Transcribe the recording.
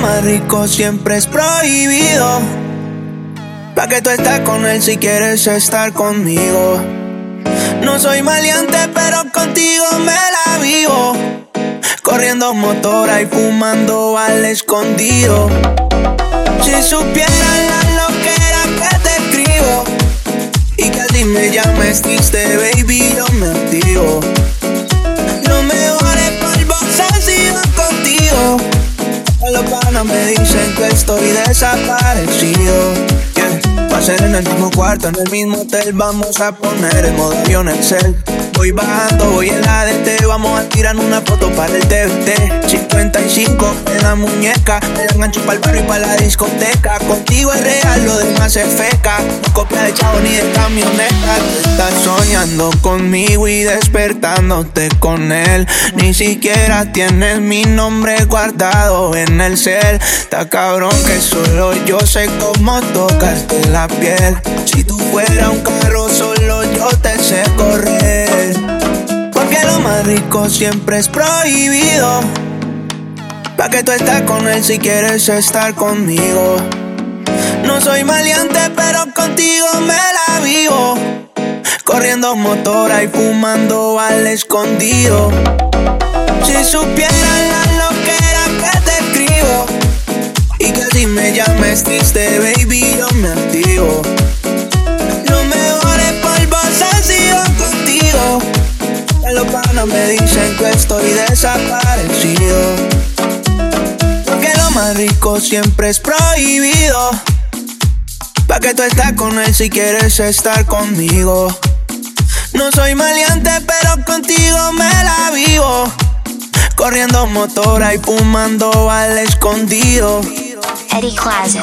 más rico siempre es prohibido. Pa' que tú estás con él si quieres estar conmigo. No soy maleante, pero contigo me la vivo. Corriendo motora y fumando al escondido. Si supieran la loquera que te escribo. Y que así me llames triste, Me dicen que estoy desaparecido. Va a ser en el mismo cuarto, en el mismo hotel. Vamos a poner el modo avión el cel. Voy bajando, voy en la DT. Vamos a tirar una foto para el TVT. 55 en la muñeca. Me engancho para el barrio y para la discoteca. Contigo es real, lo demás es feca. No copia de chavo ni de camioneta. estás soñando conmigo y despertándote con él. Ni siquiera tienes mi nombre guardado en el cel. Está cabrón que solo yo sé cómo tocarte la piel. Si tú fueras un carro, solo yo te sé correr. Porque lo más rico siempre es prohibido. Pa' que tú estás con él si quieres estar conmigo. No soy maleante, pero contigo me la vivo. Corriendo motora y fumando al escondido. Si supieran la loquera que te escribo. Y que si me llames triste, baby, yo me activo. los panas me dicen que estoy desaparecido. Rico siempre es prohibido. Pa' que tú estás con él si quieres estar conmigo. No soy maleante, pero contigo me la vivo. Corriendo motora y fumando al escondido. Eddie Classic.